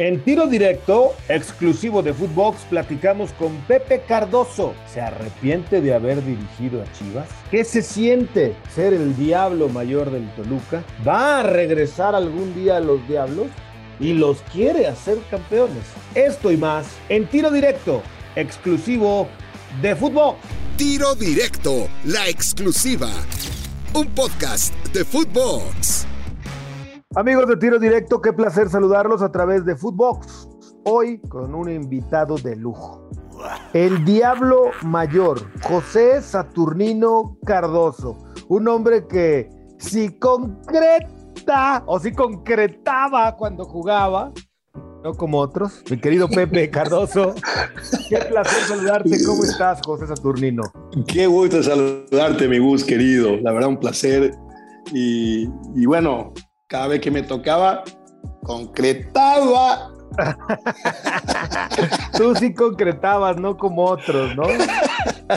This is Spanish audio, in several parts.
En tiro directo, exclusivo de Footbox, platicamos con Pepe Cardoso. ¿Se arrepiente de haber dirigido a Chivas? ¿Qué se siente ser el diablo mayor del Toluca? ¿Va a regresar algún día a los diablos? Y los quiere hacer campeones. Esto y más en tiro directo, exclusivo de Footbox. Tiro directo, la exclusiva. Un podcast de Footbox. Amigos de Tiro Directo, qué placer saludarlos a través de Footbox. Hoy con un invitado de lujo. El Diablo Mayor, José Saturnino Cardoso. Un hombre que si concreta o si concretaba cuando jugaba, no como otros. Mi querido Pepe Cardoso, qué placer saludarte. ¿Cómo estás, José Saturnino? Qué gusto saludarte, mi Gus querido. La verdad, un placer. Y, y bueno, cada vez que me tocaba, concretaba. Tú sí concretabas, no como otros, ¿no?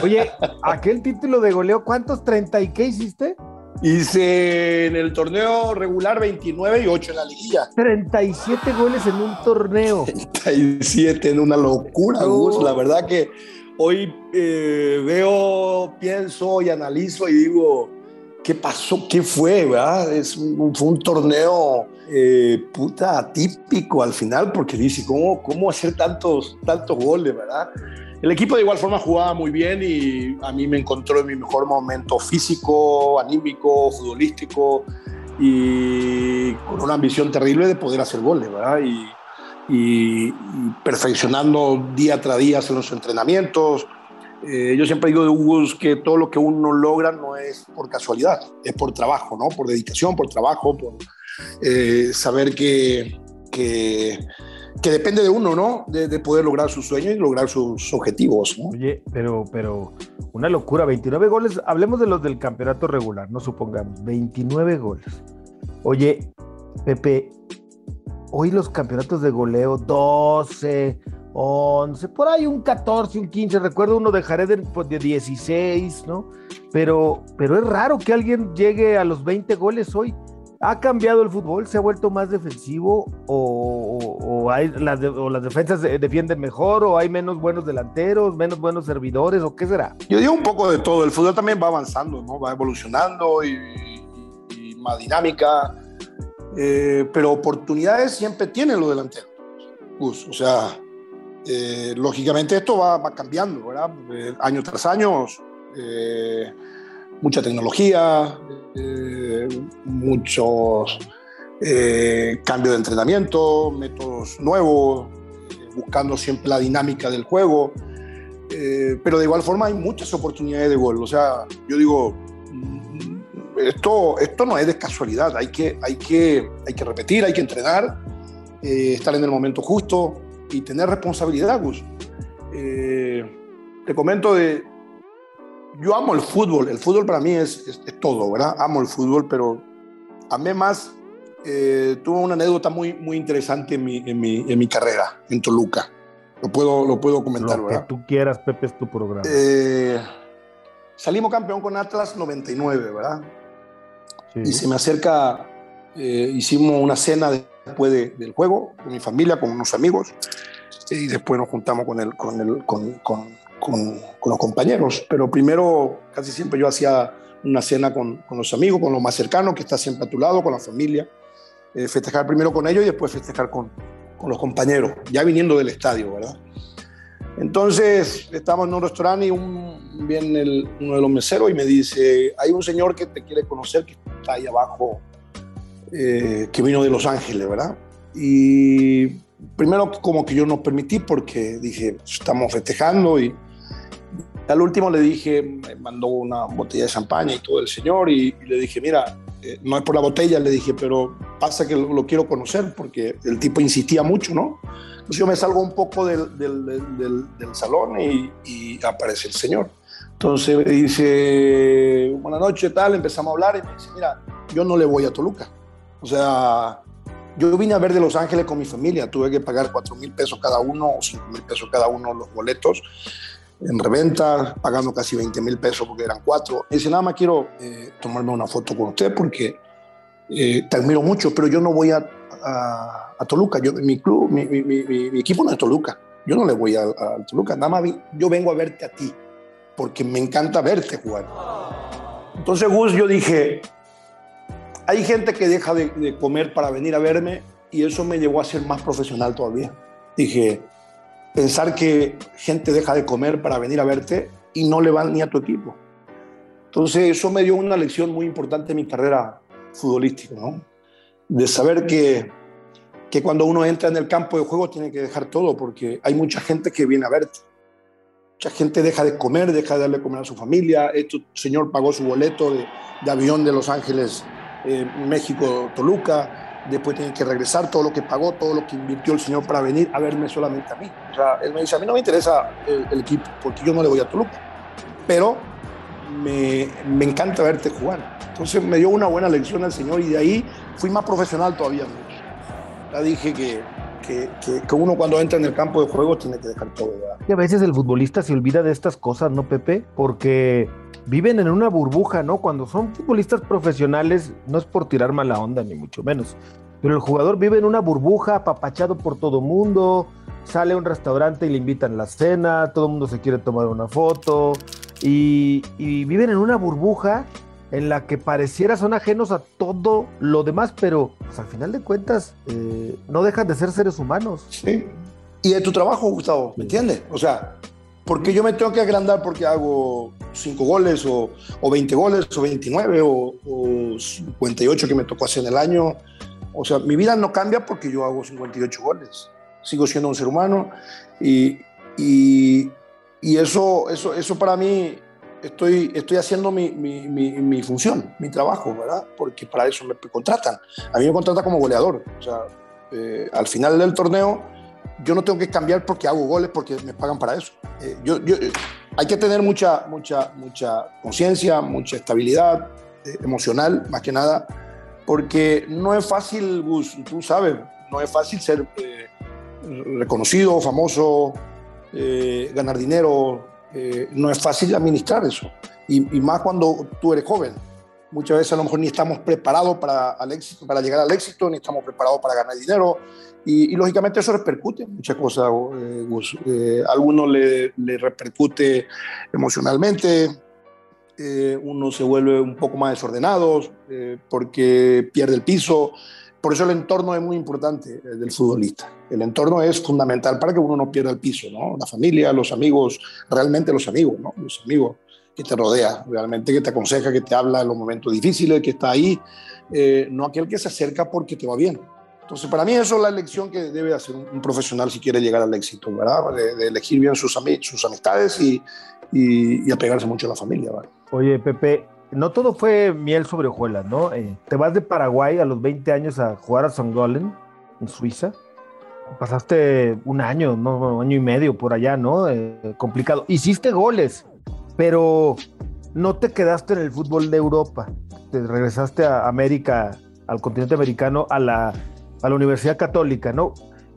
Oye, aquel título de goleo, ¿cuántos? ¿30 y qué hiciste? Hice en el torneo regular 29 y 8 en la liguilla. 37 goles en un torneo. 37 en una locura, Gus. La verdad que hoy eh, veo, pienso y analizo y digo, qué pasó, qué fue, ¿verdad? Es un, fue un torneo eh, puta atípico al final, porque dice, ¿cómo, cómo hacer tantos, tantos goles, verdad? El equipo de igual forma jugaba muy bien y a mí me encontró en mi mejor momento físico, anímico, futbolístico y con una ambición terrible de poder hacer goles, ¿verdad? Y, y, y perfeccionando día tras día en los entrenamientos, eh, yo siempre digo de Hugo que todo lo que uno logra no es por casualidad, es por trabajo, ¿no? Por dedicación, por trabajo, por eh, saber que, que, que, depende de uno, ¿no? De, de, poder lograr sus sueños y lograr sus objetivos, ¿no? Oye, pero, pero una locura, 29 goles, hablemos de los del campeonato regular, no supongamos, 29 goles. Oye, Pepe, hoy los campeonatos de goleo, 12, 11, por ahí un 14, un 15, recuerdo uno de Jared pues, de 16, ¿no? Pero, pero es raro que alguien llegue a los 20 goles hoy. ¿Ha cambiado el fútbol? ¿Se ha vuelto más defensivo? ¿O, o, hay, las, de, o las defensas defienden mejor? ¿O hay menos buenos delanteros, menos buenos servidores? ¿O qué será? Yo digo un poco de todo. El fútbol también va avanzando, ¿no? Va evolucionando y, más dinámica. Eh, pero oportunidades siempre tienen los delanteros. O sea, eh, lógicamente esto va, cambiando, ¿verdad? Eh, año tras año, eh, mucha tecnología, eh, muchos cambios de entrenamiento, métodos nuevos, buscando siempre la dinámica del juego, pero de igual forma hay muchas oportunidades de gol. O sea, yo digo, esto, esto no es de casualidad, hay que, hay que, hay que repetir, hay que entrenar, estar en el momento justo, y tener responsabilidad, Gus. Eh, te comento de, yo amo el fútbol, el fútbol para mí es, es, es todo, ¿verdad? Amo el fútbol, pero amé más, eh, tuve una anécdota muy, muy interesante en mi, en, mi, en mi carrera en Toluca. Lo puedo, lo puedo comentar, lo ¿verdad? que tú quieras, Pepe, es tu programa. Eh, salimos campeón con Atlas 99, ¿verdad? Sí. Y se me acerca, eh, hicimos una cena después de, del juego con mi familia, con unos amigos, y después nos juntamos con, el, con, el, con, con, con, los compañeros. Pero primero, casi siempre yo hacía una cena con, los amigos, con los más cercanos, que está siempre a tu lado, con la familia. Eh, festejar primero con ellos y después festejar con, los compañeros, ya viniendo del estadio, ¿verdad? Entonces, estamos en un restaurante y un, viene el, uno de los meseros y me dice, hay un señor que te quiere conocer que está ahí abajo eh, que vino de Los Ángeles, ¿verdad? Y primero como que yo no permití porque dije, estamos festejando y al último le dije, me mandó una botella de champaña y todo el señor y, le dije, mira, eh, no es por la botella, le dije, pero pasa que lo, quiero conocer porque el tipo insistía mucho, ¿no? Entonces yo me salgo un poco del, salón y, y, aparece el señor. Entonces me dice, buenas noches, tal, empezamos a hablar y me dice, mira, yo no le voy a Toluca. O sea, yo vine a ver de Los Ángeles con mi familia, tuve que pagar 4 mil pesos cada uno o 5 mil pesos cada uno los boletos en reventa, pagando casi 20 mil pesos porque eran cuatro. Me dice, nada más quiero eh, tomarme una foto con usted porque eh, te admiro mucho, pero yo no voy a, a, Toluca. Yo, mi club, mi, equipo no es Toluca. Yo no le voy a, Toluca. Nada más yo vengo a verte a ti, porque me encanta verte jugar. Entonces, Gus, yo dije, hay gente que deja de, comer para venir a verme y eso me llevó a ser más profesional todavía. Dije, pensar que gente deja de comer para venir a verte y no le van ni a tu equipo. Entonces eso me dio una lección muy importante en mi carrera futbolística, ¿no? De saber que, que cuando uno entra en el campo de juego tiene que dejar todo porque hay mucha gente que viene a verte. Mucha gente deja de comer, deja de darle comer a su familia. Este señor pagó su boleto de, de avión de Los Ángeles, eh, México, Toluca después tiene que regresar todo lo que pagó, todo lo que invirtió el señor para venir a verme solamente a mí. O sea, él me dice, a mí no me interesa el, equipo, porque yo no le voy a Toluca, pero me, me, encanta verte jugar. Entonces me dio una buena lección al señor y de ahí fui más profesional todavía. Ya dije que, que, que, uno cuando entra en el campo de juego tiene que dejar todo. Y a veces el futbolista se olvida de estas cosas, ¿no, Pepe? Porque viven en una burbuja, ¿no? Cuando son futbolistas profesionales, no es por tirar mala onda, ni mucho menos. Pero el jugador vive en una burbuja, apapachado por todo mundo, sale a un restaurante y le invitan la cena, todo el mundo se quiere tomar una foto, y, viven en una burbuja en la que pareciera son ajenos a todo lo demás, pero pues, al final de cuentas eh, no dejan de ser seres humanos. Sí. Y de tu trabajo, Gustavo, ¿me entiendes? O sea, porque yo me tengo que agrandar porque hago 5 goles o, o, 20 goles o 29 o, o, 58 que me tocó hacer en el año. O sea, mi vida no cambia porque yo hago 58 goles. Sigo siendo un ser humano y, y, y eso, eso, eso para mí, estoy, estoy haciendo mi, mi, función, mi trabajo, ¿verdad? Porque para eso me contratan. A mí me contratan como goleador. O sea, eh, al final del torneo yo no tengo que cambiar porque hago goles, porque me pagan para eso. Eh, yo, eh, hay que tener mucha, mucha, mucha conciencia, mucha estabilidad eh, emocional, más que nada, porque no es fácil, Gus, tú sabes, no es fácil ser reconocido, famoso, ganar dinero, no es fácil administrar eso. Y, más cuando tú eres joven muchas veces a lo mejor ni estamos preparados para, éxito, para llegar al éxito, ni estamos preparados para ganar dinero. Y, lógicamente eso repercute en muchas cosas. Eh, eh, a algunos le, le, repercute emocionalmente, eh, uno se vuelve un poco más desordenado porque pierde el piso. Por eso el entorno es muy importante del futbolista. El entorno es fundamental para que uno no pierda el piso, ¿no? La familia, los amigos, realmente los amigos, ¿no? Los amigos que te rodea, realmente que te aconseja, que te habla en los momentos difíciles, que está ahí, eh, no aquel que se acerca porque te va bien. Entonces, para mí eso es la elección que debe hacer un, profesional si quiere llegar al éxito, ¿verdad? De, elegir bien sus, sus amistades y, y, apegarse mucho a la familia, ¿verdad? Oye, Pepe, no todo fue miel sobre hojuelas, ¿no? Eh, te vas de Paraguay a los 20 años a jugar a St. Gallen, en Suiza. Pasaste un año, ¿no? Un año y medio por allá, ¿no? Eh, complicado. Hiciste goles pero no te quedaste en el fútbol de Europa, te regresaste a América, al continente americano, a la, a la Universidad Católica, ¿no?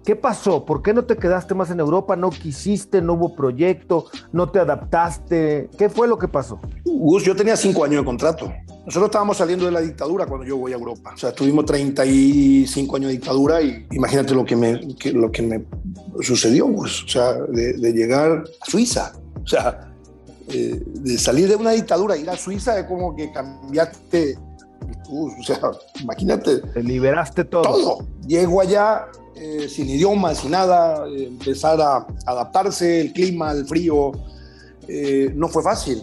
¿Qué pasó? ¿Por qué no te quedaste más en Europa? ¿No quisiste? ¿No hubo proyecto? ¿No te adaptaste? ¿Qué fue lo que pasó? Gus, yo tenía cinco años de contrato. Nosotros estábamos saliendo de la dictadura cuando yo voy a Europa. O sea, tuvimos 35 años de dictadura y imagínate lo que me, lo que me sucedió, Gus. O sea, de, llegar a Suiza. O sea, eh, de salir de una dictadura, ir a Suiza es como que cambiaste, o sea, imagínate. Te liberaste todo. Todo. Llego allá eh, sin idioma, sin nada, eh, empezar a adaptarse, el clima, el frío, no fue fácil.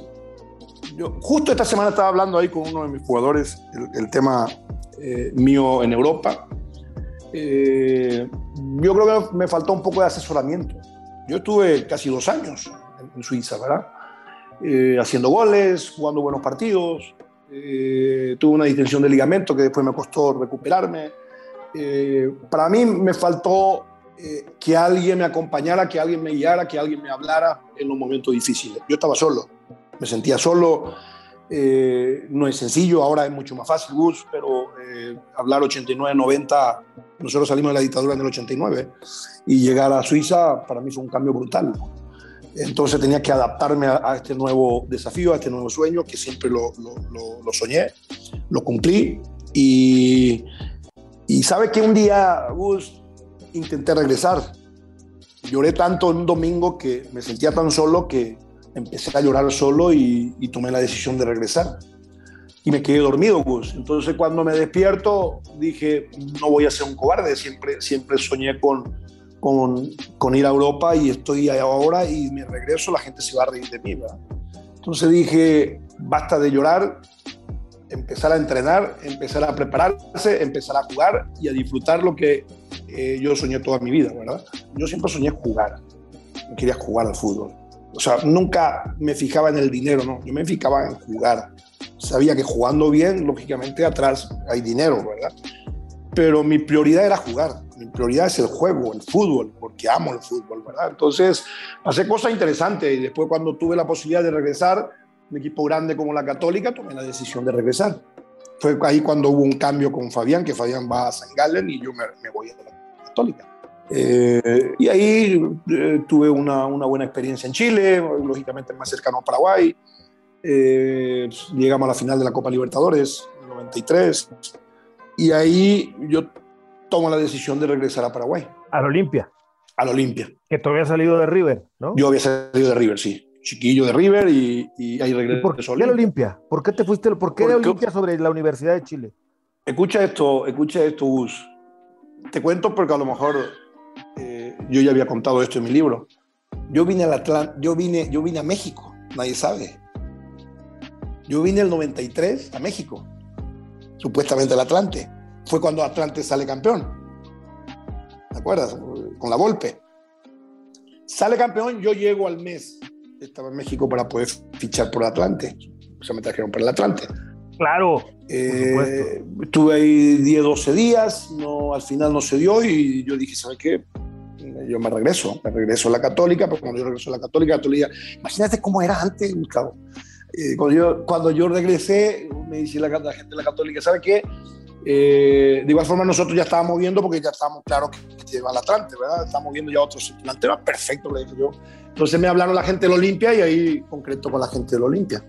Yo, justo esta semana estaba hablando ahí con uno de mis jugadores, el, tema mío en Europa. yo creo que me faltó un poco de asesoramiento. Yo estuve casi dos años en Suiza, ¿verdad? Eh, haciendo goles, jugando buenos partidos. Eh, tuve una distensión de ligamento que después me costó recuperarme. Eh, para mí me faltó que alguien me acompañara, que alguien me guiara, que alguien me hablara en los momentos difíciles. Yo estaba solo, me sentía solo. no es sencillo, ahora es mucho más fácil, Gus, pero hablar 89-90, nosotros salimos de la dictadura en el 89 y llegar a Suiza para mí fue un cambio brutal. Entonces tenía que adaptarme a, este nuevo desafío, a este nuevo sueño, que siempre lo, soñé, lo cumplí y, Y sabe que un día, Gus, intenté regresar. Lloré tanto un domingo que me sentía tan solo que empecé a llorar solo y, y tomé la decisión de regresar. Y me quedé dormido, Gus. Entonces cuando me despierto dije, no voy a ser un cobarde. Siempre, siempre soñé con, con, ir a Europa y estoy ahora y me regreso, la gente se va a reír de mí. ¿verdad? Entonces dije, basta de llorar, empezar a entrenar, empezar a prepararse, empezar a jugar y a disfrutar lo que eh, yo soñé toda mi vida, ¿verdad? Yo siempre soñé jugar, quería jugar al fútbol. O sea, nunca me fijaba en el dinero, no, yo me fijaba en jugar. Sabía que jugando bien, lógicamente atrás hay dinero, ¿verdad? Pero mi prioridad era jugar, mi prioridad es el juego, el fútbol, porque amo el fútbol, ¿verdad? Entonces, pasé cosas interesantes y después cuando tuve la posibilidad de regresar, un equipo grande como la Católica, tomé la decisión de regresar. Fue ahí cuando hubo un cambio con Fabián, que Fabián va a San Galen y yo me, voy a la Católica. Eh, y ahí eh, tuve una, una, buena experiencia en Chile, lógicamente más cercano a Paraguay. Eh, llegamos a la final de la Copa Libertadores, en 93. Y ahí yo tomo la decisión de regresar a Paraguay. A la Olimpia. A la Olimpia. Que tú habías salido de River, ¿no? Yo había salido de River, sí chiquillo de River y, ahí regresé. ¿Por qué la Olimpia? ¿Por qué te fuiste? ¿Por qué la Olimpia sobre la Universidad de Chile? Escucha esto, escucha esto, Gus. Te cuento porque a lo mejor eh, yo ya había contado esto en mi libro. Yo vine, al yo, vine, yo vine a México, nadie sabe. Yo vine el 93 a México, supuestamente al Atlante. Fue cuando Atlante sale campeón. ¿Te acuerdas? Con la Volpe. Sale campeón, yo llego al mes estaba en México para poder fichar por Atlante. O sea, me trajeron para el Atlante. Claro. Eh, estuve ahí 10, 12 días, no, al final no se dio y yo dije, ¿sabes qué? Yo me regreso, me regreso a la Católica, porque cuando yo regreso a la Católica, Católica imagínate cómo era antes, Gustavo. Eh, cuando, yo, cuando yo regresé, me dice la, la gente de la Católica, ¿sabe qué? Eh, de igual forma, nosotros ya estábamos viendo, porque ya estábamos claros que, que va al Atlante, ¿verdad? Estábamos viendo ya otros delanteros, perfecto, le dije yo. Entonces me hablaron la gente del Olimpia y ahí concreto con la gente del Olimpia.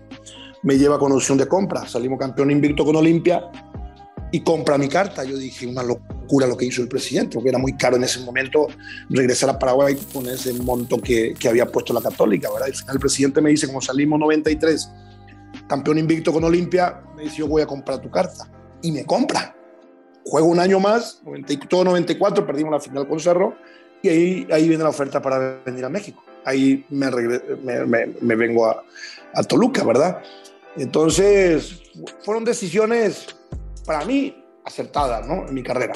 Me lleva con opción de compra, salimos campeón invicto con Olimpia y compra mi carta. Yo dije, una locura lo que hizo el presidente, porque era muy caro en ese momento regresar a Paraguay con ese monto que, que había puesto la Católica, ¿verdad? el presidente me dice, como salimos 93, campeón invicto con Olimpia, me dice, yo voy a comprar tu carta y me compra. Juego un año más, 90, todo 94, perdimos la final con Cerro y ahí, ahí viene la oferta para venir a México. Ahí me, me, me, vengo a, a, Toluca, ¿verdad? Entonces, fueron decisiones para mí acertadas, ¿no? En mi carrera.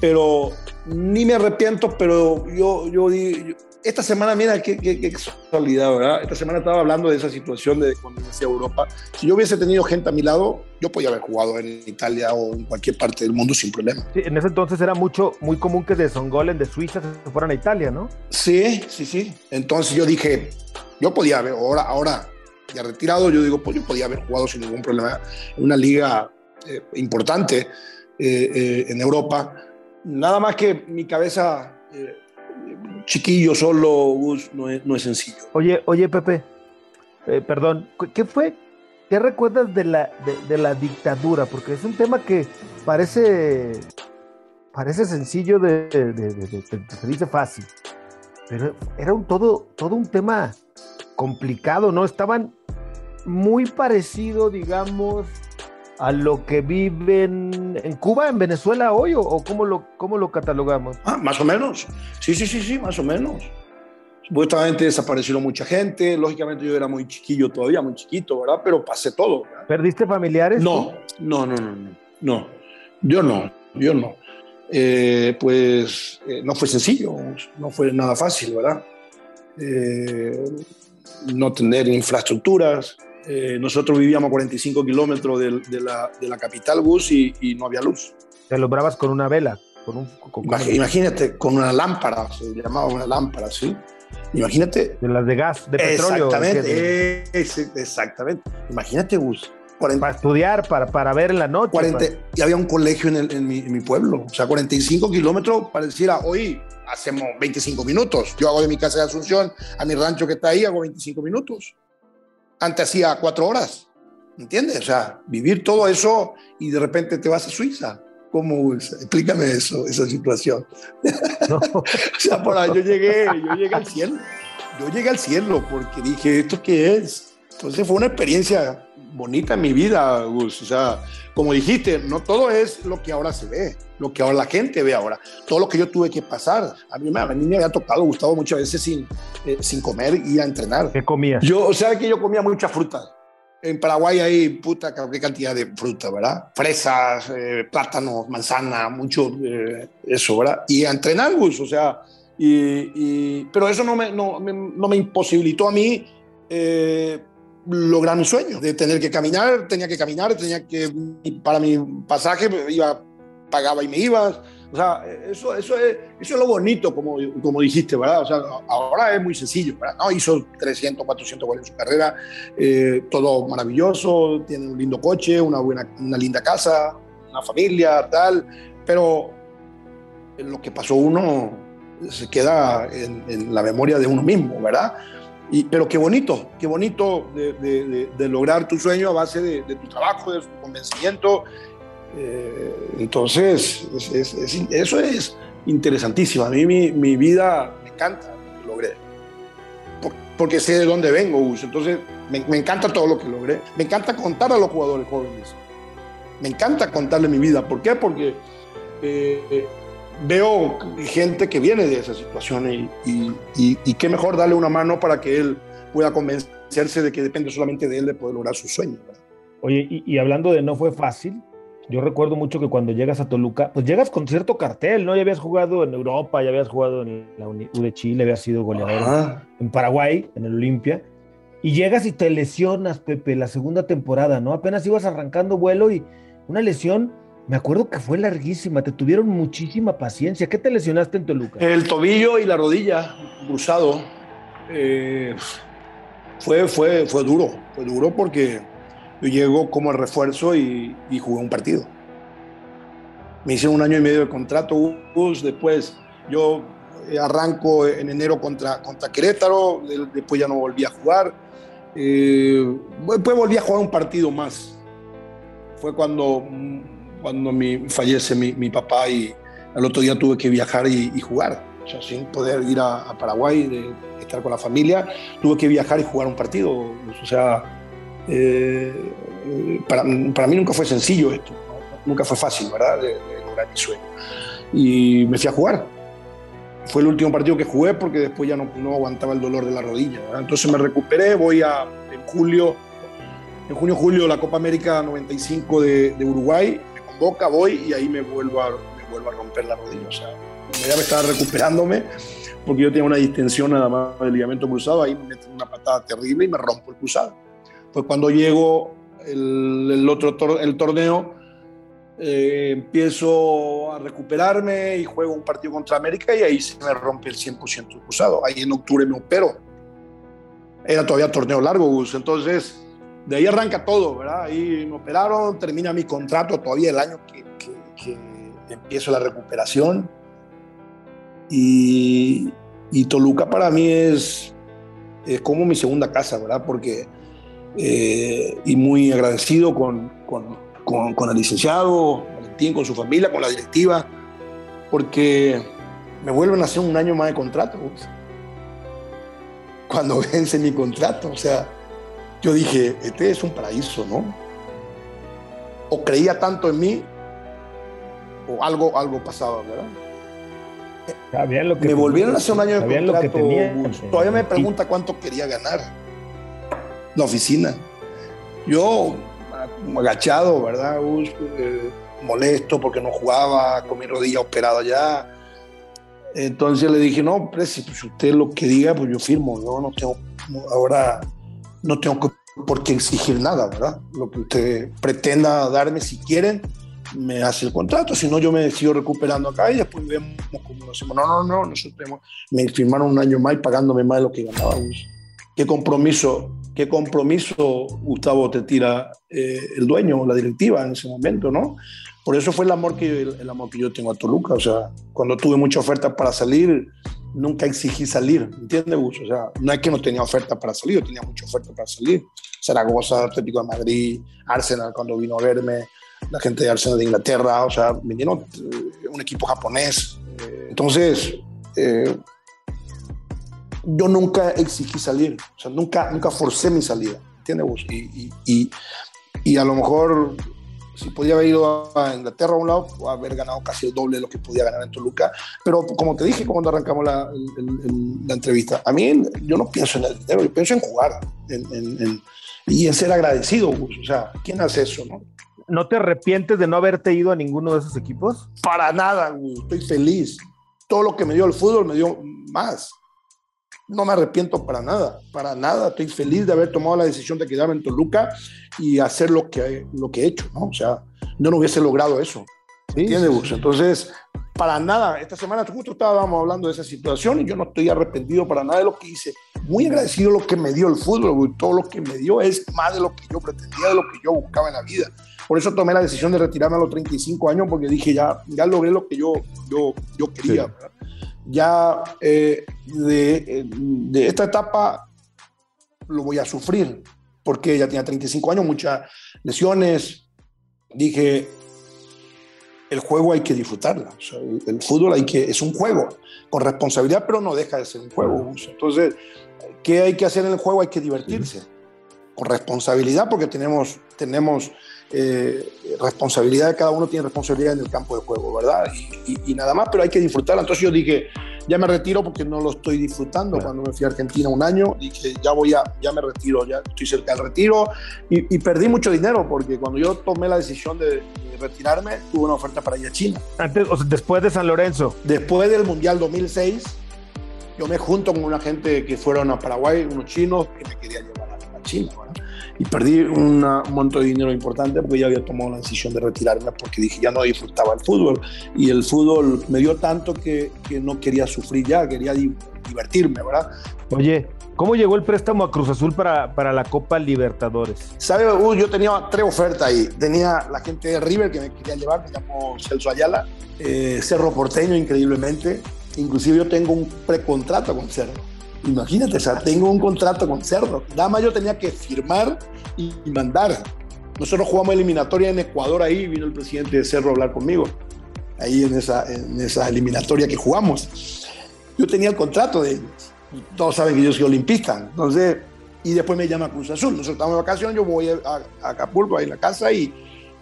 Pero ni me arrepiento, pero yo, yo, yo esta semana, mira, qué, qué, qué, casualidad, ¿verdad? Esta semana estaba hablando de esa situación de cuando decía Europa. Si yo hubiese tenido gente a mi lado, yo podía haber jugado en Italia o en cualquier parte del mundo sin problema. Sí, en ese entonces era mucho, muy común que de Songolen, de Suiza, se fueran a Italia, ¿no? Sí, sí, sí. Entonces yo dije, yo podía haber, ahora, ahora ya retirado, yo digo, pues yo podía haber jugado sin ningún problema en una liga eh, importante eh, eh, en Europa. Nada más que mi cabeza chiquillo solo, no es, no es sencillo. Oye, oye, Pepe, eh, perdón, ¿qué fue? ¿Qué recuerdas de la, de, la dictadura? Porque es un tema que parece, parece sencillo de, se dice fácil, pero era un todo, todo un tema complicado, ¿no? Estaban muy parecido, digamos, a lo que viven en Cuba, en Venezuela hoy, o, cómo, lo, cómo lo catalogamos? Ah, más o menos. Sí, sí, sí, sí, más o menos. Supuestamente desapareció mucha gente, lógicamente yo era muy chiquillo todavía, muy chiquito, ¿verdad? Pero pasé todo. ¿Perdiste familiares? No, no, no, no, no, no. Yo no, yo no. Eh, pues eh, no fue sencillo, no fue nada fácil, ¿verdad? Eh, no tener infraestructuras, eh, nosotros vivíamos a 45 kilómetros de, de, la, de, la, capital bus y, y, no había luz. ¿Te alumbrabas con una vela? Con un, Imagínate, con una lámpara, se llamaba una lámpara, ¿sí? Imagínate. De las de gas, de petróleo. Exactamente, exactamente. Imagínate, bus. para estudiar, para, para ver en la noche. 40, Y había un colegio en, el, en, mi, en, mi, pueblo. O sea, 45 kilómetros pareciera, hoy hacemos 25 minutos. Yo hago de mi casa de Asunción a mi rancho que está ahí, hago 25 minutos antes hacía cuatro horas. ¿Entiendes? O sea, vivir todo eso y de repente te vas a Suiza. ¿Cómo? Explícame eso, esa situación. o sea, por ahí yo llegué, yo llegué al cielo. Yo llegué al cielo porque dije, ¿esto qué es? Entonces fue una experiencia bonita en mi vida, Gus. O sea, como dijiste, no todo es lo que ahora se ve, lo que ahora la gente ve ahora. Todo lo que yo tuve que pasar. A mí, a mí me había tocado, Gustavo, muchas veces sin, eh, sin comer y a entrenar. ¿Qué comías? Yo, o sea, que yo comía mucha fruta. En Paraguay hay puta qué cantidad de fruta, ¿verdad? Fresas, eh, plátanos, manzana, mucho eh, eso, ¿verdad? Y a entrenar, Gus, o sea, y, pero eso no me, no, no me imposibilitó a mí lograr mi sueño de tener que caminar, tenía que caminar, tenía que, para mi pasaje iba, pagaba y me iba. O sea, eso, eso, es, eso es lo bonito, como, como dijiste, ¿verdad? O sea, ahora es muy sencillo, ¿verdad? No, hizo 300, 400 goles en su carrera, eh, todo maravilloso, tiene un lindo coche, una, buena, una linda casa, una familia, tal, pero lo que pasó uno se queda en, en la memoria de uno mismo, ¿verdad? Pero qué bonito, qué bonito de, lograr tu sueño a base de, tu trabajo, de tu convencimiento. Eh, entonces, eso es interesantísimo. A mí mi, vida me encanta lo que logré. porque sé de dónde vengo, Entonces, me, encanta todo lo que logré. Me encanta contar a los jugadores jóvenes. Me encanta contarle mi vida. ¿Por qué? Porque eh, veo gente que viene de esa situación y, y, qué mejor darle una mano para que él pueda convencerse de que depende solamente de él de poder lograr su sueño. Oye, y, hablando de no fue fácil, yo recuerdo mucho que cuando llegas a Toluca, pues llegas con cierto cartel, ¿no? Ya habías jugado en Europa, ya habías jugado en la U de Chile, habías sido goleador en Paraguay, en el Olimpia, y llegas y te lesionas, Pepe, la segunda temporada, ¿no? Apenas ibas arrancando vuelo y una lesión me acuerdo que fue larguísima, te tuvieron muchísima paciencia. ¿Qué te lesionaste en Toluca? El tobillo y la rodilla, cruzado. Eh, fue, fue, fue duro, fue duro porque yo llego como refuerzo y, jugué un partido. Me hice un año y medio de contrato, después yo arranco en enero contra, contra Querétaro, después ya no volví a jugar. Eh, después volví a jugar un partido más. Fue cuando cuando mi, fallece mi, mi, papá y al otro día tuve que viajar y, jugar. O sea, sin poder ir a, Paraguay, de, estar con la familia, tuve que viajar y jugar un partido. O sea, eh, para, para, mí nunca fue sencillo esto, nunca fue fácil, ¿verdad? De, lograr mi sueño. Y me fui a jugar. Fue el último partido que jugué porque después ya no, no aguantaba el dolor de la rodilla. Entonces me recuperé, voy a, en julio, en junio, julio, la Copa América 95 de, de Uruguay, boca, voy y ahí me vuelvo a, me vuelvo a romper la rodilla. O sea, ya me estaba recuperándome porque yo tenía una distensión nada más del ligamento cruzado, ahí me metí una patada terrible y me rompo el cruzado. Pues cuando llego el, el otro el torneo, eh, empiezo a recuperarme y juego un partido contra América y ahí se me rompe el 100% el cruzado. Ahí en octubre me opero. Era todavía torneo largo, Gus. Entonces, de ahí arranca todo, ¿verdad? Ahí me operaron, termina mi contrato todavía el año que, empiezo la recuperación. Y, Toluca para mí es, es, como mi segunda casa, ¿verdad? Porque, eh, y muy agradecido con, con, el licenciado Valentín, con su familia, con la directiva, porque me vuelven a hacer un año más de contrato. Cuando vence mi contrato, o sea, yo dije, este es un paraíso, ¿no? O creía tanto en mí, o algo, algo pasaba, ¿verdad? Lo que me volvieron hace un año de contrato. Todavía me pregunta cuánto quería ganar la oficina. Yo, agachado, ¿verdad? Eh, molesto porque no jugaba, con mi rodilla operada ya. Entonces le dije, no, pues, si usted lo que diga, pues yo firmo. Yo no tengo ahora no tengo por qué exigir nada, ¿verdad? Lo que usted pretenda darme, si quieren, me hace el contrato, si no yo me sigo recuperando acá y después vemos cómo lo hacemos. No, no, no, nosotros me firmaron un año más y pagándome más de lo que ganábamos. ¿Qué compromiso, qué compromiso, Gustavo, te tira eh, el dueño, la directiva en ese momento, ¿no? Por eso fue el amor, que, el, amor que yo tengo a Toluca. O sea, cuando tuve mucha oferta para salir, nunca exigí salir, ¿entiendes, Gus? O sea, no es que no tenía oferta para salir, yo tenía mucha oferta para salir. Zaragoza, Atlético de Madrid, Arsenal cuando vino a verme, la gente de Arsenal de Inglaterra, o sea, vinieron eh, un equipo japonés. Entonces, yo nunca exigí salir, o sea, nunca, nunca forcé mi salida, ¿entiendes? Y, y, y, a lo mejor, si podía haber ido a Inglaterra a un lado, haber ganado casi el doble de lo que podía ganar en Toluca. Pero como te dije cuando arrancamos la, la entrevista, a mí yo no pienso en el dinero, yo pienso en jugar en, y en ser agradecido, O sea, ¿quién hace eso, no? ¿No te arrepientes de no haberte ido a ninguno de esos equipos? Para nada. Estoy feliz. Todo lo que me dio el fútbol me dio más no me arrepiento para nada, para nada. Estoy feliz de haber tomado la decisión de quedarme en Toluca y hacer lo que, lo que he hecho, ¿no? O sea, yo no hubiese logrado eso. ¿Entiendes, Entonces, para nada, esta semana justo estábamos hablando de esa situación y yo no estoy arrepentido para nada de lo que hice. Muy agradecido lo que me dio el fútbol, todo lo que me dio es más de lo que yo pretendía, de lo que yo buscaba en la vida. Por eso tomé la decisión de retirarme a los 35 años porque dije, ya, ya logré lo que yo, yo, yo quería ya eh, de, de, esta etapa lo voy a sufrir, porque ya tenía 35 años, muchas lesiones. Dije, el juego hay que disfrutarla. el, fútbol hay que, es un juego con responsabilidad, pero no deja de ser un juego. Entonces, ¿qué hay que hacer en el juego? Hay que divertirse. Con responsabilidad, porque tenemos, tenemos eh, responsabilidad, cada uno tiene responsabilidad en el campo de juego, ¿verdad? Y, nada más, pero hay que disfrutarla. Entonces yo dije, ya me retiro porque no lo estoy disfrutando. Cuando me fui a Argentina un año, dije, ya voy a, ya me retiro, ya estoy cerca del retiro. Y, perdí mucho dinero porque cuando yo tomé la decisión de, retirarme, tuve una oferta para ir a China. Antes, o después de San Lorenzo. Después del Mundial 2006, yo me junto con una gente que fueron a Paraguay, unos chinos que me querían llevar a, China. Y perdí un monto de dinero importante porque ya había tomado la decisión de retirarme porque dije ya no disfrutaba el fútbol y el fútbol me dio tanto que, que no quería sufrir ya, quería divertirme, ¿verdad? Oye, ¿cómo llegó el préstamo a Cruz Azul para, para la Copa Libertadores? ¿Sabes? yo tenía tres ofertas ahí. Tenía la gente de River que me quería llevar, me llamó Celso Ayala, eh, Cerro Porteño increíblemente. Inclusive yo tengo un precontrato con Cerro Imagínate, o sea, tengo un contrato con Cerro. Nada más yo tenía que firmar y mandar. Nosotros jugamos eliminatoria en Ecuador ahí, vino el presidente de Cerro a hablar conmigo, ahí en esa, en esa eliminatoria que jugamos. Yo tenía el contrato de ellos. Todos saben que yo soy olimpista. Entonces, y después me llama Cruz Azul. Nosotros estamos de vacaciones, yo voy a, Acapulco, ahí en la casa, y,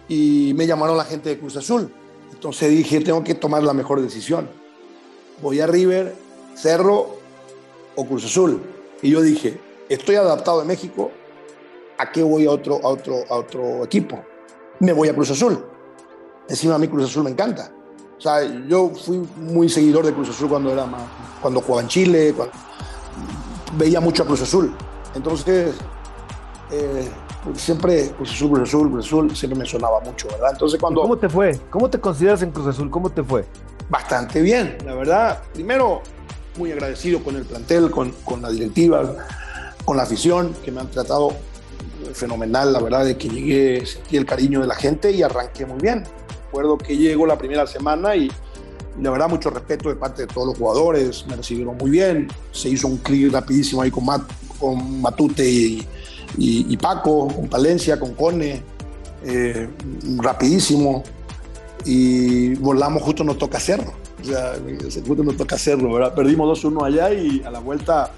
y me llamaron la gente de Cruz Azul. Entonces dije, tengo que tomar la mejor decisión. Voy a River, Cerro o Cruz Azul. Y yo dije, estoy adaptado de México, ¿a qué voy a otro, a otro, a otro equipo? Me voy a Cruz Azul. Encima a mí Cruz Azul me encanta. O sea, yo fui muy seguidor de Cruz Azul cuando era más, cuando jugaba en Chile, cuando, veía mucho a Cruz Azul. Entonces, eh, siempre Cruz Azul, Cruz Azul, Cruz Azul, siempre me sonaba mucho, ¿verdad? Entonces cuando... ¿Cómo te fue? ¿Cómo te consideras en Cruz Azul? ¿Cómo te fue? Bastante bien, la verdad. Primero, muy agradecido con el plantel, con, con la directiva, con la afición, que me han tratado fenomenal, la verdad, de que llegué, sentí el cariño de la gente y arranqué muy bien. Recuerdo que llego la primera semana y la verdad mucho respeto de parte de todos los jugadores, me recibieron muy bien, se hizo un clic rapidísimo ahí con, con Matute y, y, Paco, con Palencia, con Cone, eh, rapidísimo. Y volamos justo nos toca hacerlo o sea, justo nos toca hacerlo, ¿verdad? Perdimos 2-1 allá y a la vuelta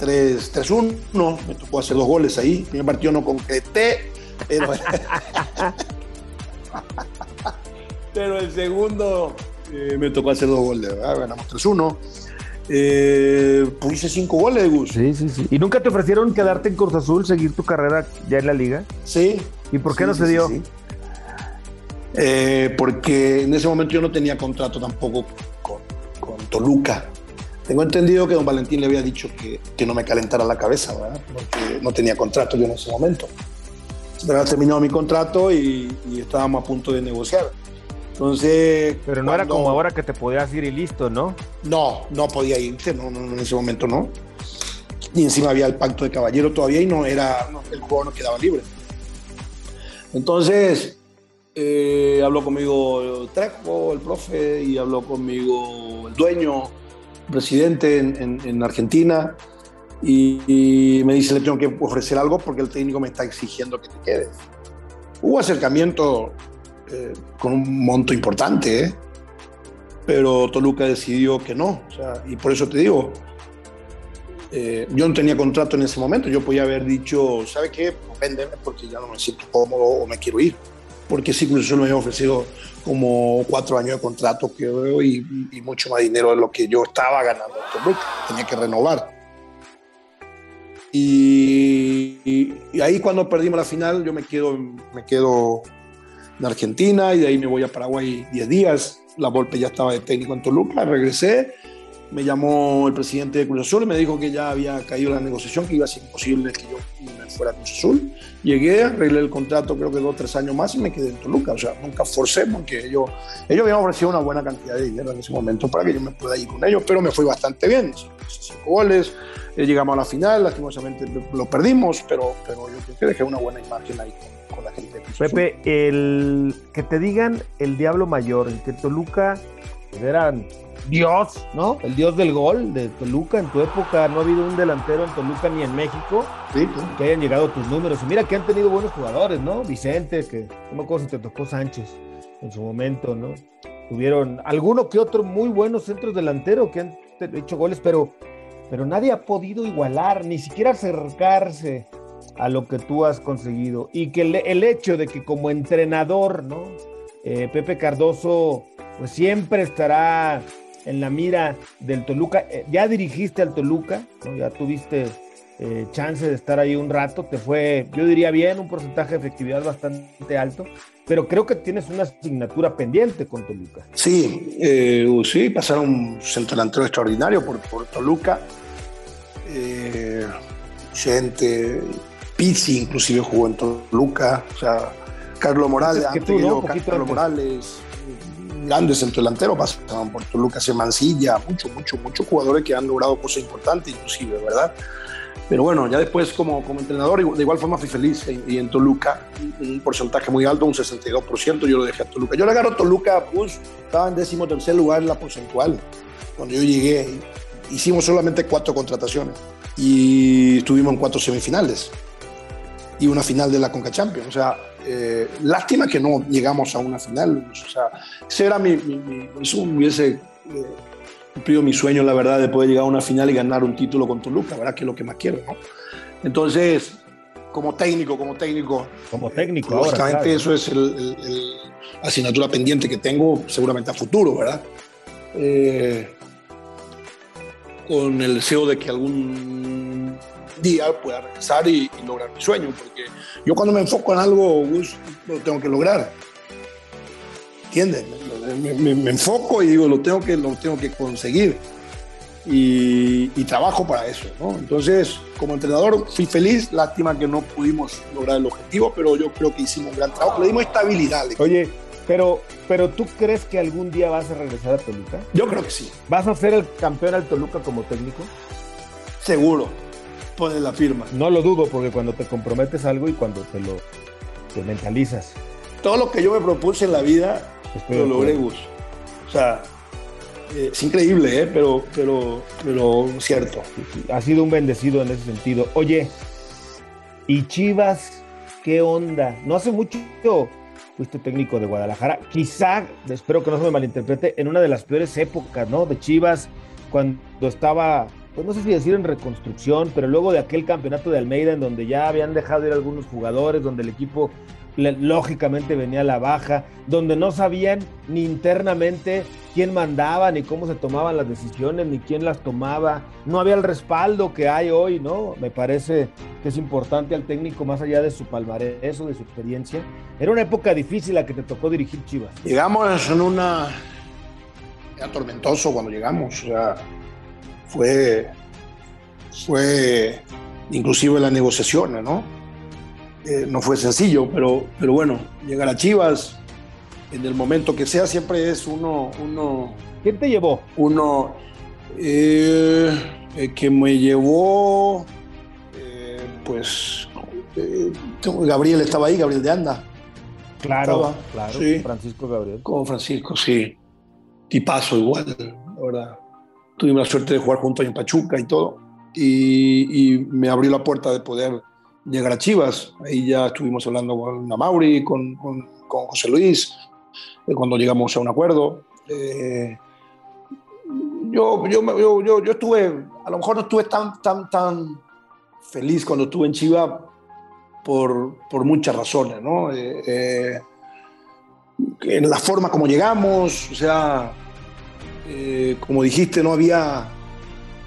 3-1. Me tocó hacer dos goles ahí. El primer partido no concreté, pero, pero el segundo eh, me tocó hacer dos goles, ¿verdad? Ganamos 3-1. Eh, pues hice cinco goles, Gus. Sí, sí, sí. ¿Y nunca te ofrecieron quedarte en Cruz Azul, seguir tu carrera ya en la liga? Sí. ¿Y por qué no se dio? Eh, porque en ese momento yo no tenía contrato tampoco con, Toluca. Tengo entendido que don Valentín le había dicho que, que, no me calentara la cabeza, ¿verdad? porque no tenía contrato yo en ese momento. Pero terminado mi contrato y, estábamos a punto de negociar. Entonces. Pero no era como ahora que te podías ir y listo, ¿no? No, no podía irte, no, no, en ese momento no. Y encima había el pacto de caballero todavía y no era, el juego no quedaba libre. Entonces, eh, habló conmigo Trejo, el profe, y habló conmigo el dueño, presidente en, Argentina, y, me dice, le tengo que ofrecer algo porque el técnico me está exigiendo que te quedes. Hubo acercamiento eh, con un monto importante, ¿eh? pero Toluca decidió que no. O sea, y por eso te digo, eh, yo no tenía contrato en ese momento. Yo podía haber dicho, ¿sabe qué? Véndeme porque ya no me siento cómodo o me quiero ir. Porque Azul me había ofrecido como cuatro años de contrato que y, y mucho más dinero de lo que yo estaba ganando. Tenía que renovar. Y, y, ahí cuando perdimos la final, yo me quedo, me quedo en Argentina y de ahí me voy a Paraguay 10 días. La Volpe ya estaba de técnico en Toluca, regresé me llamó el presidente de Cruz Azul y me dijo que ya había caído la negociación, que iba a ser imposible que yo me fuera a Cruz Azul. Llegué, arreglé el contrato creo que dos o tres años más y me quedé en Toluca. O sea, nunca forcé porque ellos, ellos habían ofrecido una buena cantidad de dinero en ese momento para que yo me pueda ir con ellos, pero me fue bastante bien. Cinco goles, eh, llegamos a la final, lastimosamente lo perdimos, pero, pero yo creo que dejé una buena imagen ahí con, la gente. De Cruz Pepe, el que te digan el diablo mayor, que Toluca eran Dios, ¿no? El Dios del gol de Toluca. En tu época no ha habido un delantero en Toluca ni en México que hayan llegado tus números. Y mira que han tenido buenos jugadores, ¿no? Vicente, que no me acuerdo si te tocó Sánchez en su momento, ¿no? Tuvieron alguno que otro muy buenos centros delanteros que han hecho goles, pero, pero nadie ha podido igualar, ni siquiera acercarse a lo que tú has conseguido. Y que el, hecho de que como entrenador, ¿no? Eh, Pepe Cardoso, pues siempre estará en la mira del Toluca. Eh, ya dirigiste al Toluca, ya tuviste eh, chance de estar ahí un rato, te fue, yo diría bien, un porcentaje de efectividad bastante alto, pero creo que tienes una asignatura pendiente con Toluca. Sí, eh, sí, pasaron un centro delantero extraordinario por, por Toluca. gente, Pizzi inclusive jugó en Toluca, o sea, Carlos Morales, Carlos Morales, grandes centro delantero, pasaban por Toluca, se Mancilla, muchos, muchos, muchos jugadores que han logrado cosas importantes, inclusive, ¿verdad? Pero bueno, ya después como, como entrenador, de igual forma fui feliz y en Toluca, un porcentaje muy alto, un 62%, yo lo dejé a Toluca. Yo le agarro a Toluca, pues estaba en décimo tercer lugar en la porcentual. Cuando yo llegué, hicimos solamente cuatro contrataciones y estuvimos en cuatro semifinales y una final de la Conca Champions. O sea, eh, lástima que no llegamos a una final. O sea, ese era mi, mi, eso hubiese eh, cumplido mi sueño, la verdad, de poder llegar a una final y ganar un título con Toluca, ¿verdad? Que es lo que más quiero, ¿no? Entonces, como técnico, como técnico. Como técnico, lógicamente eso es el, asignatura pendiente que tengo, seguramente a futuro, ¿verdad? Eh, con el deseo de que algún día pueda regresar y, lograr mi sueño, porque yo cuando me enfoco en algo, lo tengo que lograr. ¿Entiendes? Me, enfoco y digo, lo tengo que, lo tengo que conseguir. Y, trabajo para eso, ¿no? Entonces, como entrenador, fui feliz. Lástima que no pudimos lograr el objetivo, pero yo creo que hicimos un gran trabajo. Le dimos estabilidad. Oye, pero, pero ¿tú crees que algún día vas a regresar a Toluca? Yo creo que sí. ¿Vas a ser el campeón al Toluca como técnico? Seguro pone la firma. No lo dudo, porque cuando te comprometes algo y cuando te lo te mentalizas. Todo lo que yo me propuse en la vida, lo logré, Gus. O sea, eh, es increíble, ¿eh? pero, pero, pero cierto. Ha sido un bendecido en ese sentido. Oye, ¿y Chivas qué onda? No hace mucho fuiste técnico de Guadalajara. Quizá, espero que no se me malinterprete, en una de las peores épocas, ¿no? De Chivas, cuando estaba pues no sé si decir en reconstrucción, pero luego de aquel campeonato de Almeida en donde ya habían dejado ir algunos jugadores, donde el equipo lógicamente venía a la baja, donde no sabían ni internamente quién mandaba, ni cómo se tomaban las decisiones, ni quién las tomaba. No había el respaldo que hay hoy, ¿no? Me parece que es importante al técnico, más allá de su palmarés o de su experiencia. Era una época difícil la que te tocó dirigir Chivas. Llegamos en una... Era tormentoso cuando llegamos, o sea fue, fue inclusive las negociaciones, ¿no? Eh, no fue sencillo, pero, pero bueno, llegar a Chivas en el momento que sea siempre es uno... uno ¿Quién te llevó? Uno eh, que me llevó, eh, pues Gabriel estaba ahí, Gabriel de Anda. Claro, claro, Francisco Gabriel. Con Francisco, sí. Tipazo igual, la verdad tuvimos la suerte de jugar juntos en Pachuca y todo, y, me abrió la puerta de poder llegar a Chivas. Ahí ya estuvimos hablando con Mauri, con, con, con José Luis, cuando llegamos a un acuerdo. yo, yo, yo, yo, estuve, a lo mejor no estuve tan, tan, tan feliz cuando estuve en Chivas por, por muchas razones, ¿no? en la forma como llegamos, o sea, como dijiste, no había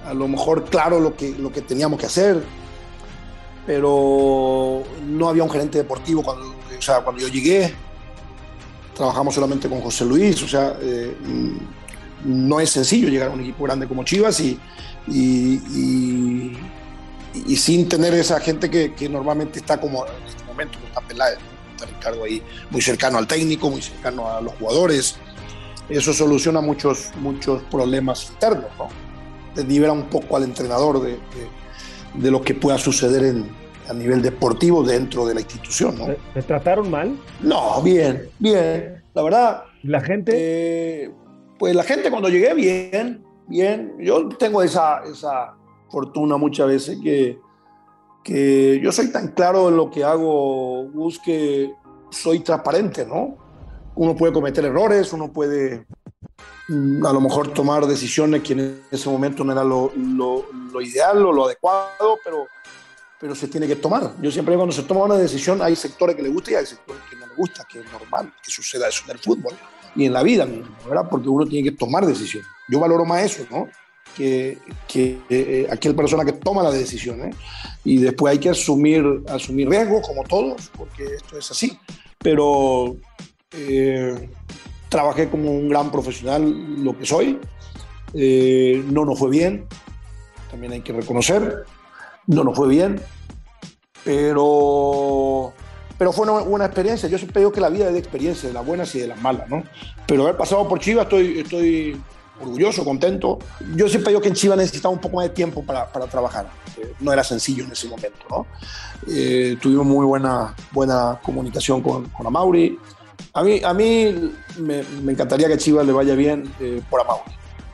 a lo mejor claro lo que, lo que teníamos que hacer, pero no había un gerente deportivo cuando, o sea, cuando yo llegué. Trabajamos solamente con José Luis, o sea, eh, no es sencillo llegar a un equipo grande como Chivas y, sin tener esa gente que, que, normalmente está como en este momento, está Peláez, está Ricardo ahí muy cercano al técnico, muy cercano a los jugadores. Eso soluciona muchos, muchos problemas internos, ¿no? libera un poco al entrenador de, de, lo que pueda suceder en, a nivel deportivo dentro de la institución. ¿no? ¿Te, trataron mal? No, bien, bien. La verdad. ¿La gente? Eh, pues la gente cuando llegué, bien, bien. Yo tengo esa, esa fortuna muchas veces que, que yo soy tan claro en lo que hago, busque, soy transparente, ¿no? Uno puede cometer errores, uno puede Mm, a lo mejor tomar decisiones que en ese momento no era lo, lo, lo, ideal o lo adecuado, pero, pero se tiene que tomar. Yo siempre cuando se toma una decisión hay sectores que le gusta y hay sectores que no le gusta, que es normal que suceda eso en el fútbol y en la vida ¿verdad? Porque uno tiene que tomar decisiones. Yo valoro más eso, ¿no? Que, que eh, aquella persona que toma la decisión, ¿eh? Y después hay que asumir, asumir riesgos, como todos, porque esto es así. Pero eh, trabajé como un gran profesional, lo que soy. Eh, no nos fue bien, también hay que reconocer, no nos fue bien, pero, pero fue una buena experiencia. Yo siempre digo que la vida es de experiencias, de las buenas y de las malas, ¿no? Pero haber pasado por Chivas estoy, estoy orgulloso, contento. Yo siempre digo que en Chivas necesitaba un poco más de tiempo para, para trabajar. no era sencillo en ese momento, ¿no? Eh, tuvimos muy buena, buena comunicación con, con Amauri. A mí, a mí me, encantaría que Chivas le vaya bien eh, por Amauri.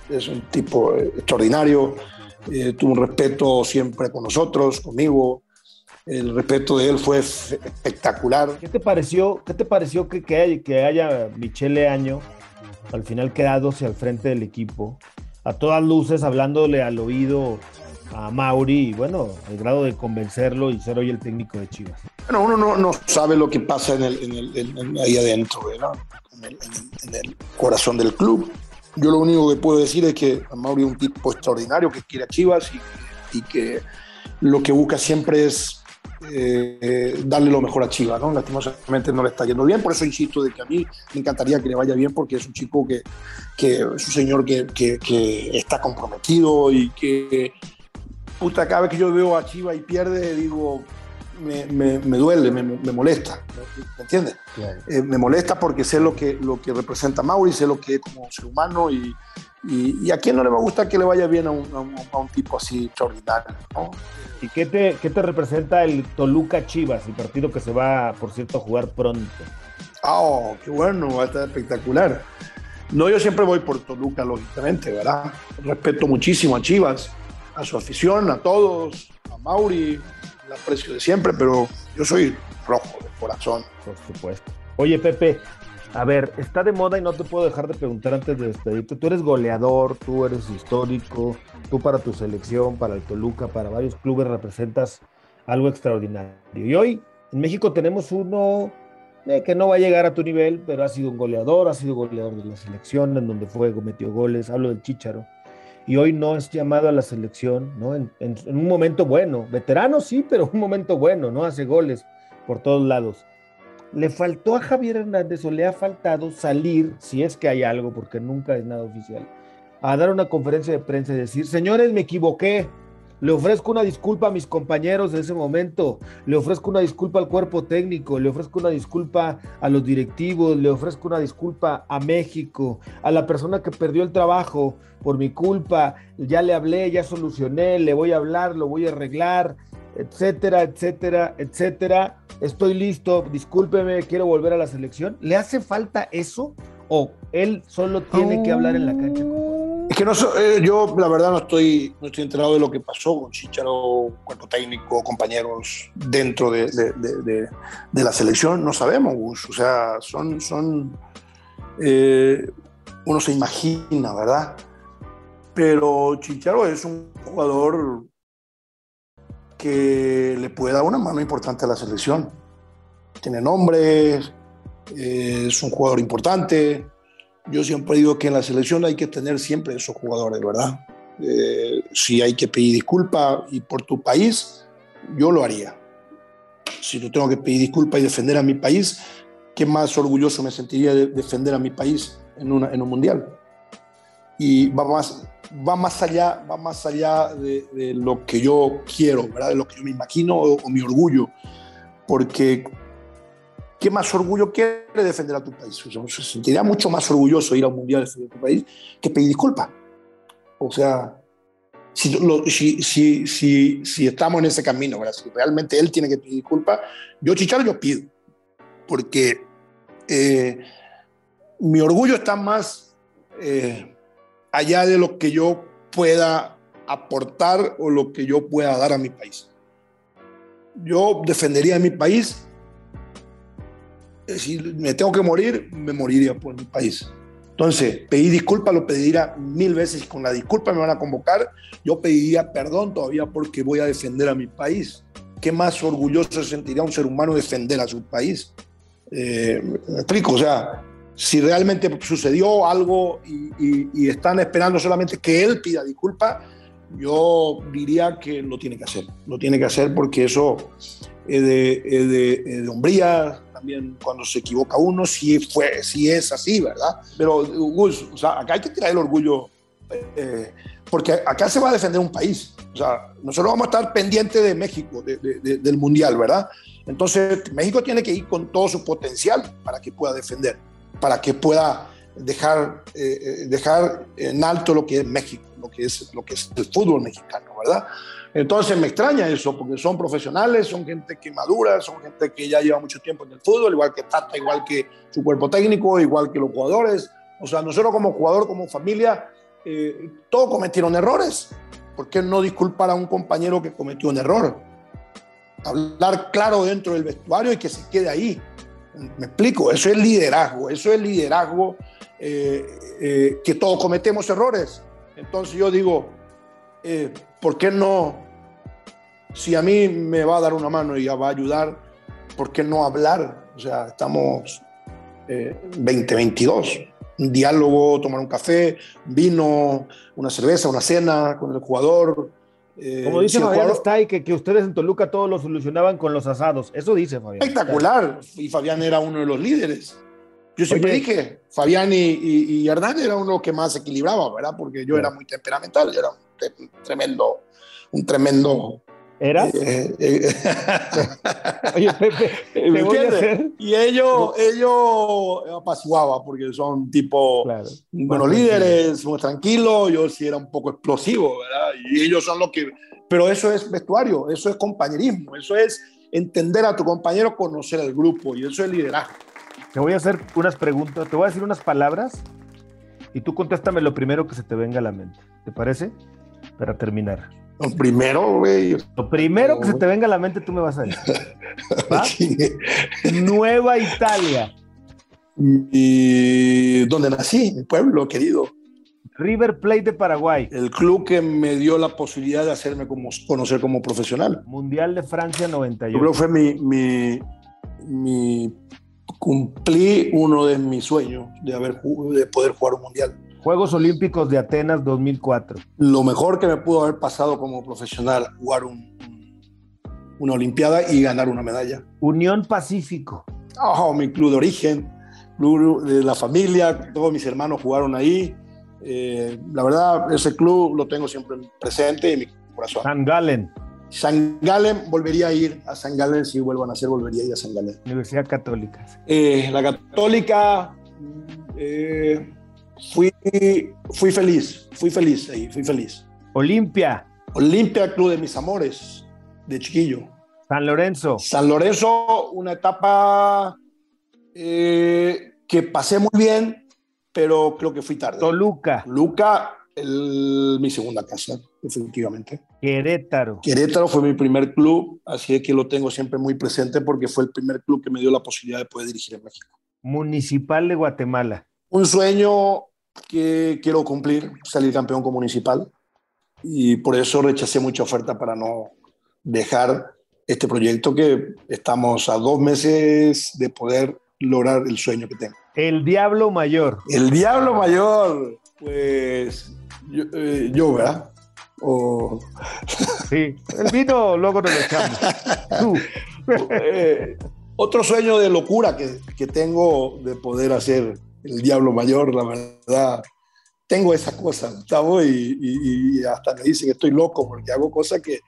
Es un tipo eh, extraordinario, eh, tuvo un respeto siempre con nosotros, conmigo. El respeto de él fue espectacular. ¿Qué te pareció, qué te pareció que, que, haya, que haya Michele Año al final quedándose al frente del equipo? A todas luces, hablándole al oído a Mauri y bueno, el grado de convencerlo y ser hoy el técnico de Chivas. Bueno, uno no, no sabe lo que pasa ahí adentro, En, el, corazón del club. Yo lo único que puedo decir es que Mauri es un tipo extraordinario que quiere a Chivas y, y que lo que busca siempre es eh, darle lo mejor a Chivas, ¿no? Lastimosamente no le está yendo bien, por eso insisto de que a mí me encantaría que le vaya bien porque es un chico que, que es un señor que, que está comprometido y que puta, cada vez que yo veo a Chiva y pierde, digo, me, me, duele, me, molesta, ¿me entiendes? Eh, me molesta porque sé lo que, lo que representa Mauri, sé lo que es como ser humano y, y, a quién no le va a gustar que le vaya bien a un, a un, tipo así extraordinario, ¿no? ¿Y qué te, qué te representa el Toluca Chivas, el partido que se va, por cierto, a jugar pronto? Oh, qué bueno, va a estar espectacular. No, yo siempre voy por Toluca, lógicamente, ¿verdad? Respeto muchísimo a Chivas a su afición, a todos, a Mauri, el aprecio de siempre, pero yo soy rojo de corazón. Por supuesto. Oye, Pepe, a ver, está de moda y no te puedo dejar de preguntar antes de despedirte. Tú eres goleador, tú eres histórico, tú para tu selección, para el Toluca, para varios clubes representas algo extraordinario. Y hoy en México tenemos uno eh, que no va a llegar a tu nivel, pero ha sido un goleador, ha sido goleador de la selección, en donde fue, metió goles, hablo del Chicharo y hoy no es llamado a la selección, ¿no? En, un momento bueno, veterano sí, pero un momento bueno, ¿no? Hace goles por todos lados. Le faltó a Javier Hernández o le ha faltado salir, si es que hay algo, porque nunca es nada oficial, a dar una conferencia de prensa y decir, señores, me equivoqué, le ofrezco una disculpa a mis compañeros de ese momento, le ofrezco una disculpa al cuerpo técnico, le ofrezco una disculpa a los directivos, le ofrezco una disculpa a México, a la persona que perdió el trabajo por mi culpa, ya le hablé, ya solucioné, le voy a hablar, lo voy a arreglar, etcétera, etcétera, etcétera. Estoy listo, discúlpeme, quiero volver a la selección. ¿Le hace falta eso o él solo tiene que hablar en la cancha? Es que no eh, yo la verdad no estoy, no estoy enterado de lo que pasó con Chicharo, cuerpo técnico, compañeros dentro de, de, la selección. No sabemos. O sea, son, son eh, uno se imagina, ¿verdad? Pero Chicharo es un jugador que le puede dar una mano importante a la selección. Tiene nombre, eh, es un jugador importante. Yo siempre digo que en la selección hay que tener siempre esos jugadores, ¿verdad? Eh, si hay que pedir disculpas y por tu país, yo lo haría. Si yo tengo que pedir disculpas y defender a mi país, qué más orgulloso me sentiría de defender a mi país en, un mundial. Y va más, va más allá, va más allá de, lo que yo quiero, ¿verdad? de lo que yo me imagino o, mi orgullo. Porque ¿qué más orgullo quiere defender a tu país? se sentiría mucho más orgulloso ir a un mundial defender a tu país que pedir disculpas. O sea, si, si, si, si, estamos en ese camino, ¿verdad? si realmente él tiene que pedir disculpas, yo Chicharo yo pido, porque eh, mi orgullo está más eh, allá de lo que yo pueda aportar o lo que yo pueda dar a mi país. Yo defendería a mi país. Eh, si me tengo que morir, me moriría por mi país. Entonces, pedir disculpas lo pediría mil veces. Con la disculpa me van a convocar. Yo pediría perdón todavía porque voy a defender a mi país. ¿Qué más orgulloso se sentiría un ser humano defender a su país? Eh, me explico, o sea, si realmente sucedió algo y, están esperando solamente que él pida disculpas, yo diría que lo tiene que hacer. Lo tiene que hacer porque eso es de, de, de hombría, también cuando se equivoca uno, si, fue, si es así, ¿verdad? Pero, Gus, o sea, acá hay que tirar el orgullo, eh, porque acá se va a defender un país. O sea, nosotros vamos a estar pendientes de México, del Mundial, ¿verdad? Entonces, México tiene que ir con todo su potencial para que pueda defender, para que pueda dejar, eh, eh, dejar en alto lo que es México, lo que es, lo que es el fútbol mexicano, ¿verdad? Entonces me extraña eso, porque son profesionales, son gente que madura, son gente que ya lleva mucho tiempo en el fútbol, igual que Tata, igual que su cuerpo técnico, igual que los jugadores. O sea, nosotros como jugador, como familia, eh, todos cometieron errores. ¿Por qué no disculpar a un compañero que cometió un error? hablar claro dentro del vestuario y que se quede ahí. Me explico, eso es liderazgo, eso es liderazgo, eh, eh, que todos cometemos errores. Entonces yo digo, ¿por qué no? Si a mí me va a dar una mano y ya va a ayudar, ¿por qué no hablar? O sea, estamos 2022, un diálogo, tomar un café, vino, una cerveza, una cena con el jugador, eh, Como dice Fabián Stay, que, que, ustedes en Toluca todo lo solucionaban con los asados. Eso dice Fabián. Espectacular. Y Fabián era uno de los líderes. Yo siempre dije, Fabián y, y, Hernán era uno que más equilibraba, ¿verdad? Porque yo era muy temperamental, yo era un tremendo, un tremendo ¿Era? Eh, eh, Oye, Pepe, Y ellos, ellos apaciguaba porque son tipo buenos líderes, muy tranquilos. Yo sí era un poco explosivo, ¿verdad? Y ellos son los que. Pero eso es vestuario, eso es compañerismo, eso es entender a tu compañero, conocer al grupo y eso es liderazgo. Te voy a hacer unas preguntas, te voy a decir unas palabras y tú contéstame lo primero que se te venga a la mente. ¿Te parece? Para terminar. Lo primero, güey. Lo primero que se te venga a la mente, tú me vas a decir. Nueva Italia. Y donde nací, mi pueblo querido. River Plate de Paraguay. El club que me dio la posibilidad de hacerme como, conocer como profesional. Mundial de Francia 98. Yo creo que fue mi, mi, mi, cumplí uno de mis sueños de, haber, de poder jugar un mundial. Juegos Olímpicos de Atenas 2004. Lo mejor que me pudo haber pasado como profesional, jugar una Olimpiada y ganar una medalla. Unión Pacífico. Oh, mi club de origen, club de la familia, todos mis hermanos jugaron ahí. Eh, la verdad, ese club lo tengo siempre presente en mi corazón. San Galen. San Galen, volvería a ir a San Galen, si vuelvan a ser, volvería a ir a San Galen. Universidad Católica. Eh, la Católica, eh, fui, fui feliz, fui feliz ahí, fui feliz. Olimpia. Olimpia, club de mis amores, de chiquillo. San Lorenzo. San Lorenzo, una etapa eh, que pasé muy bien, pero creo que fui tarde. Toluca. Luca, mi segunda casa, definitivamente. Querétaro. Querétaro fue mi primer club, así que lo tengo siempre muy presente porque fue el primer club que me dio la posibilidad de poder dirigir en México. Municipal de Guatemala. Un sueño que quiero cumplir, salir campeón como municipal, y por eso rechacé mucha oferta para no dejar este proyecto que estamos a dos meses de poder lograr el sueño que tengo. El Diablo Mayor. El Diablo Mayor, pues yo, eh, ¿verdad? O... Sí, el vino luego nos lo echamos. Eh, otro sueño de locura que, que, tengo de poder hacer el Diablo Mayor, la verdad. Tengo esa cosa, Gustavo, y, y, hasta me dicen que estoy loco porque hago cosas que,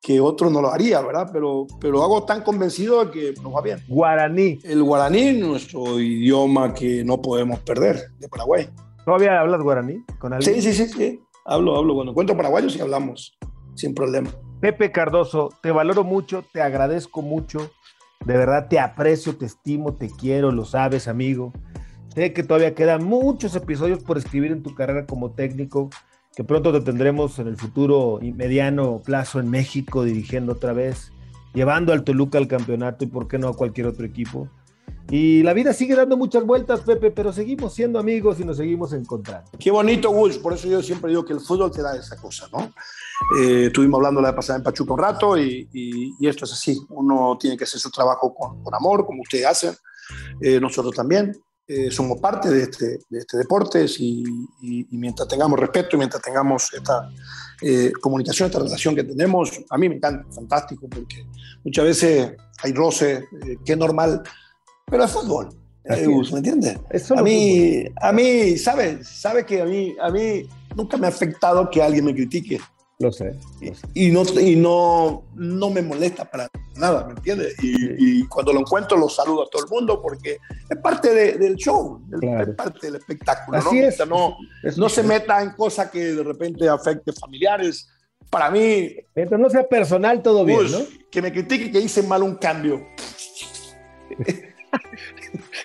que otro no lo haría, ¿verdad? Pero, pero hago tan convencido de que nos va bien. Guaraní. El guaraní, nuestro idioma que no podemos perder de Paraguay. ¿Todavía hablas guaraní con alguien? Sí, sí, sí, sí. Hablo, hablo. Cuando encuentro paraguayos y hablamos, sin problema. Pepe Cardoso, te valoro mucho, te agradezco mucho. De verdad te aprecio, te estimo, te quiero, lo sabes, amigo. Sé que todavía quedan muchos episodios por escribir en tu carrera como técnico que pronto te tendremos en el futuro y mediano plazo en México dirigiendo otra vez, llevando al Toluca al campeonato y por qué no a cualquier otro equipo. Y la vida sigue dando muchas vueltas, Pepe, pero seguimos siendo amigos y nos seguimos encontrando. Qué bonito, Gus. Por eso yo siempre digo que el fútbol te da esa cosa, ¿no? Eh, estuvimos hablando la pasada en Pachuca un rato y, y, esto es así. Uno tiene que hacer su trabajo con, con amor, como ustedes hacen. Eh, nosotros también. Eh, somos parte de este, de este deporte y, mientras tengamos respeto y mientras tengamos esta eh, comunicación, esta relación que tenemos, a mí me encanta, fantástico, porque muchas veces hay roce, eh, que es normal, pero es fútbol. ¿Me entiendes? A mí, a mí, ¿sabes? ¿Sabes que a mí, a mí nunca me ha afectado que alguien me critique? Lo sé. Y, no, y no, no me molesta para nada, ¿me entiendes? Y, cuando lo encuentro lo saludo a todo el mundo porque es parte del show, es parte del espectáculo. Así ¿no? Es. no, se meta en cosas que de repente afecte familiares. Para mí... Mientras no sea personal, todo bien, ¿no? Que me critique que hice mal un cambio.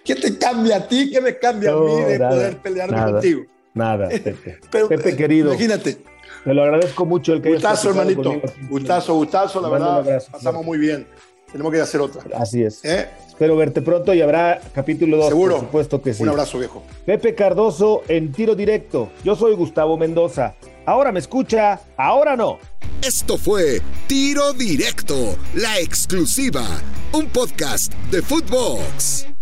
¿Qué te cambia a ti? ¿Qué me cambia a mí de poder pelearme contigo? Nada, Pepe. Pepe querido. Imagínate te lo agradezco mucho el que Gustazo, hermanito. Gustazo, gustazo, la verdad. pasamos muy bien. Tenemos que hacer otra. Así es. ¿Eh? Espero verte pronto y habrá capítulo 2. Seguro. Por supuesto que sí. Un abrazo, viejo. Pepe Cardoso en tiro directo. Yo soy Gustavo Mendoza. Ahora me escucha, ahora no. Esto fue Tiro Directo, la exclusiva, un podcast de Footbox.